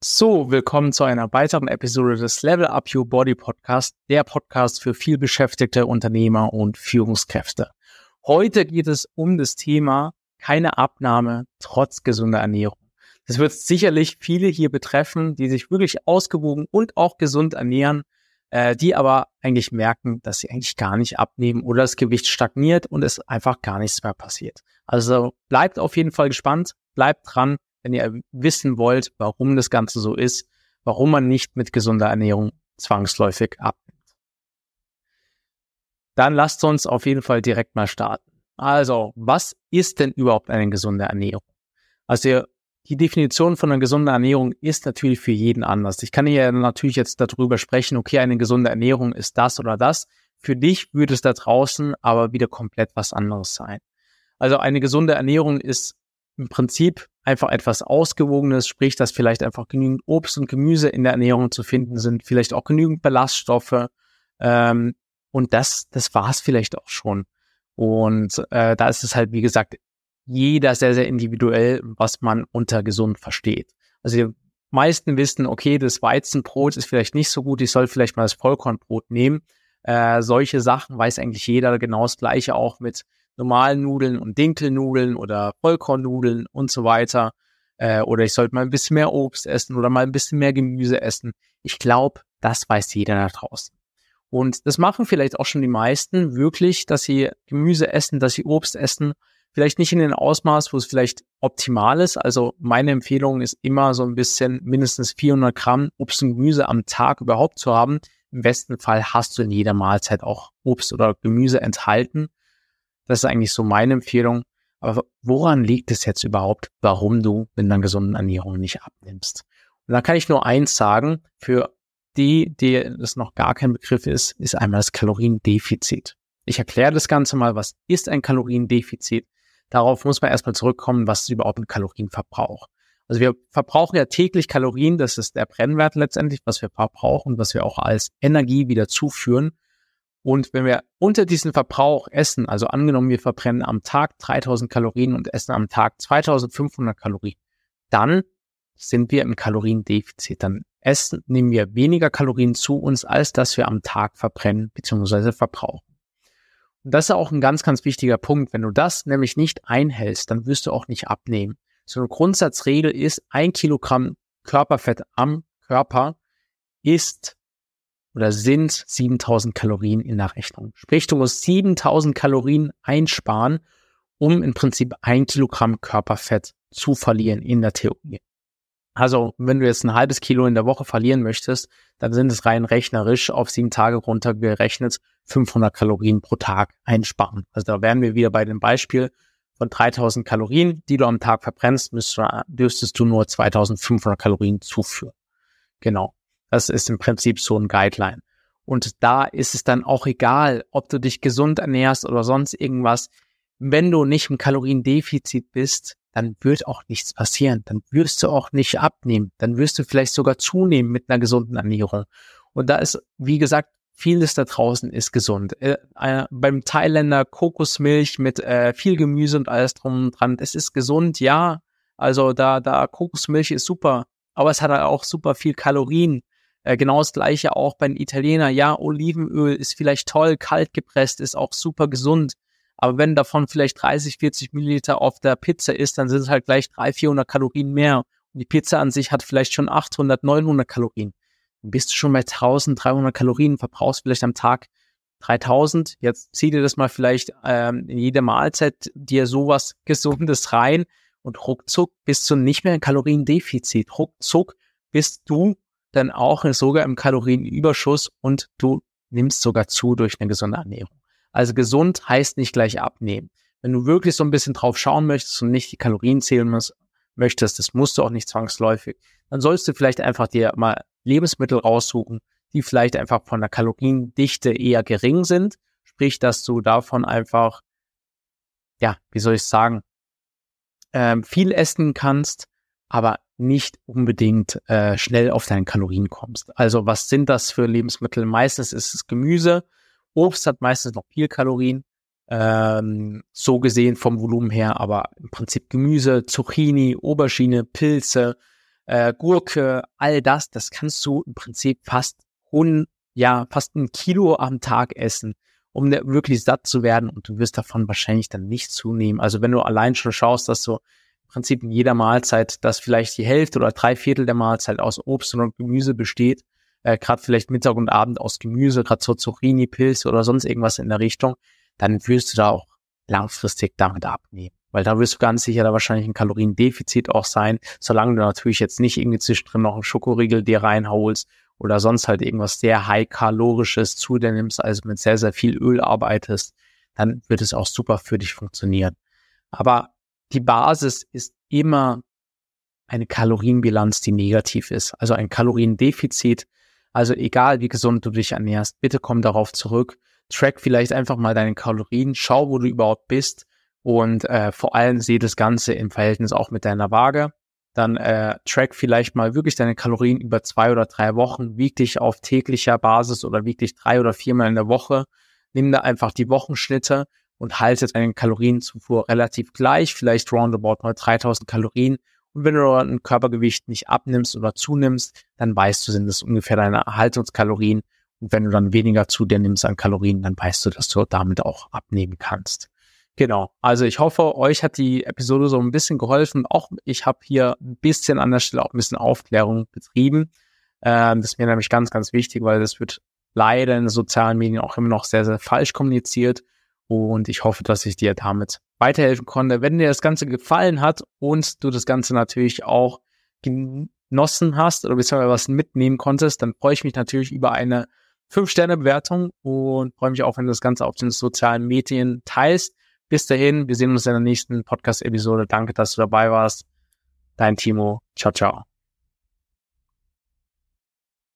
So, willkommen zu einer weiteren Episode des Level Up Your Body Podcast, der Podcast für vielbeschäftigte Unternehmer und Führungskräfte. Heute geht es um das Thema keine Abnahme trotz gesunder Ernährung. Das wird sicherlich viele hier betreffen, die sich wirklich ausgewogen und auch gesund ernähren, äh, die aber eigentlich merken, dass sie eigentlich gar nicht abnehmen oder das Gewicht stagniert und es einfach gar nichts mehr passiert. Also bleibt auf jeden Fall gespannt, bleibt dran wenn ihr wissen wollt, warum das Ganze so ist, warum man nicht mit gesunder Ernährung zwangsläufig abnimmt. Dann lasst uns auf jeden Fall direkt mal starten. Also, was ist denn überhaupt eine gesunde Ernährung? Also, die Definition von einer gesunden Ernährung ist natürlich für jeden anders. Ich kann hier natürlich jetzt darüber sprechen, okay, eine gesunde Ernährung ist das oder das. Für dich würde es da draußen aber wieder komplett was anderes sein. Also eine gesunde Ernährung ist im Prinzip einfach etwas Ausgewogenes, sprich, dass vielleicht einfach genügend Obst und Gemüse in der Ernährung zu finden sind, vielleicht auch genügend Ballaststoffe. Ähm, und das, das war es vielleicht auch schon. Und äh, da ist es halt, wie gesagt, jeder sehr, sehr individuell, was man unter gesund versteht. Also die meisten wissen, okay, das Weizenbrot ist vielleicht nicht so gut, ich soll vielleicht mal das Vollkornbrot nehmen. Äh, solche Sachen weiß eigentlich jeder genau das gleiche auch mit normalen Nudeln und Dinkelnudeln oder Vollkornnudeln und so weiter. Äh, oder ich sollte mal ein bisschen mehr Obst essen oder mal ein bisschen mehr Gemüse essen. Ich glaube, das weiß jeder da draußen. Und das machen vielleicht auch schon die meisten wirklich, dass sie Gemüse essen, dass sie Obst essen. Vielleicht nicht in den Ausmaß, wo es vielleicht optimal ist. Also meine Empfehlung ist immer so ein bisschen mindestens 400 Gramm Obst und Gemüse am Tag überhaupt zu haben. Im besten Fall hast du in jeder Mahlzeit auch Obst oder Gemüse enthalten. Das ist eigentlich so meine Empfehlung. Aber woran liegt es jetzt überhaupt, warum du mit einer gesunden Ernährung nicht abnimmst? Und da kann ich nur eins sagen, für die, die das noch gar kein Begriff ist, ist einmal das Kaloriendefizit. Ich erkläre das Ganze mal, was ist ein Kaloriendefizit? Darauf muss man erstmal zurückkommen, was ist überhaupt ein Kalorienverbrauch? Also wir verbrauchen ja täglich Kalorien, das ist der Brennwert letztendlich, was wir verbrauchen, was wir auch als Energie wieder zuführen. Und wenn wir unter diesen Verbrauch essen, also angenommen, wir verbrennen am Tag 3000 Kalorien und essen am Tag 2500 Kalorien, dann sind wir im Kaloriendefizit. Dann essen, nehmen wir weniger Kalorien zu uns, als dass wir am Tag verbrennen bzw. verbrauchen. Und das ist auch ein ganz, ganz wichtiger Punkt. Wenn du das nämlich nicht einhältst, dann wirst du auch nicht abnehmen. So eine Grundsatzregel ist, ein Kilogramm Körperfett am Körper ist oder sind 7000 Kalorien in der Rechnung. Sprich, du musst 7000 Kalorien einsparen, um im Prinzip ein Kilogramm Körperfett zu verlieren in der Theorie. Also, wenn du jetzt ein halbes Kilo in der Woche verlieren möchtest, dann sind es rein rechnerisch auf sieben Tage runtergerechnet 500 Kalorien pro Tag einsparen. Also da wären wir wieder bei dem Beispiel von 3000 Kalorien, die du am Tag verbrennst, müsstest du nur 2500 Kalorien zuführen. Genau. Das ist im Prinzip so ein Guideline. Und da ist es dann auch egal, ob du dich gesund ernährst oder sonst irgendwas. Wenn du nicht im Kaloriendefizit bist, dann wird auch nichts passieren. Dann wirst du auch nicht abnehmen. Dann wirst du vielleicht sogar zunehmen mit einer gesunden Ernährung. Und da ist, wie gesagt, vieles da draußen ist gesund. Äh, äh, beim Thailänder Kokosmilch mit äh, viel Gemüse und alles drum und dran. Es ist gesund, ja. Also da, da Kokosmilch ist super. Aber es hat halt auch super viel Kalorien. Äh, genau das gleiche auch bei den Italienern. Ja, Olivenöl ist vielleicht toll, kalt gepresst, ist auch super gesund. Aber wenn davon vielleicht 30, 40 Milliliter auf der Pizza ist, dann sind es halt gleich 300, 400 Kalorien mehr. Und die Pizza an sich hat vielleicht schon 800, 900 Kalorien. Dann bist du schon bei 1300 Kalorien, verbrauchst vielleicht am Tag 3000. Jetzt zieh dir das mal vielleicht ähm, in jeder Mahlzeit dir sowas Gesundes rein und ruckzuck bist du nicht mehr in Kaloriendefizit. Ruckzuck bist du dann auch sogar im Kalorienüberschuss und du nimmst sogar zu durch eine gesunde Ernährung. Also gesund heißt nicht gleich abnehmen. Wenn du wirklich so ein bisschen drauf schauen möchtest und nicht die Kalorien zählen musst, möchtest, das musst du auch nicht zwangsläufig, dann sollst du vielleicht einfach dir mal Lebensmittel raussuchen, die vielleicht einfach von der Kaloriendichte eher gering sind. Sprich, dass du davon einfach, ja, wie soll ich sagen, ähm, viel essen kannst, aber nicht unbedingt äh, schnell auf deine Kalorien kommst. Also was sind das für Lebensmittel? Meistens ist es Gemüse. Obst hat meistens noch viel Kalorien. Ähm, so gesehen vom Volumen her, aber im Prinzip Gemüse, Zucchini, Aubergine, Pilze, äh, Gurke, all das, das kannst du im Prinzip fast un, ja, fast ein Kilo am Tag essen, um wirklich satt zu werden und du wirst davon wahrscheinlich dann nicht zunehmen. Also wenn du allein schon schaust, dass im Prinzip in jeder Mahlzeit, dass vielleicht die Hälfte oder drei Viertel der Mahlzeit aus Obst und Gemüse besteht, äh, gerade vielleicht Mittag und Abend aus Gemüse, gerade so Zucchini, Pilze oder sonst irgendwas in der Richtung, dann wirst du da auch langfristig damit abnehmen. Weil da wirst du ganz sicher da wahrscheinlich ein Kaloriendefizit auch sein, solange du natürlich jetzt nicht irgendwie zwischendrin noch einen Schokoriegel dir reinholst oder sonst halt irgendwas sehr high-kalorisches zu dir nimmst, also mit sehr, sehr viel Öl arbeitest, dann wird es auch super für dich funktionieren. Aber die Basis ist immer eine Kalorienbilanz, die negativ ist. Also ein Kaloriendefizit. Also egal wie gesund du dich ernährst, bitte komm darauf zurück. Track vielleicht einfach mal deine Kalorien, schau, wo du überhaupt bist und äh, vor allem sehe das Ganze im Verhältnis auch mit deiner Waage. Dann äh, track vielleicht mal wirklich deine Kalorien über zwei oder drei Wochen, wieg dich auf täglicher Basis oder wieg dich drei oder viermal in der Woche. Nimm da einfach die Wochenschnitte und halte deine Kalorienzufuhr relativ gleich, vielleicht roundabout mal 3000 Kalorien. Und wenn du ein Körpergewicht nicht abnimmst oder zunimmst, dann weißt du, sind es ungefähr deine Erhaltungskalorien. Und wenn du dann weniger zu dir nimmst an Kalorien, dann weißt du, dass du damit auch abnehmen kannst. Genau. Also ich hoffe, euch hat die Episode so ein bisschen geholfen. Auch ich habe hier ein bisschen an der Stelle auch ein bisschen Aufklärung betrieben. Ähm, das ist mir nämlich ganz, ganz wichtig, weil das wird leider in den sozialen Medien auch immer noch sehr, sehr falsch kommuniziert. Und ich hoffe, dass ich dir damit weiterhelfen konnte. Wenn dir das Ganze gefallen hat und du das Ganze natürlich auch genossen hast oder beziehungsweise was mitnehmen konntest, dann freue ich mich natürlich über eine 5-Sterne-Bewertung und freue mich auch, wenn du das Ganze auf den sozialen Medien teilst. Bis dahin, wir sehen uns in der nächsten Podcast-Episode. Danke, dass du dabei warst. Dein Timo. Ciao, ciao.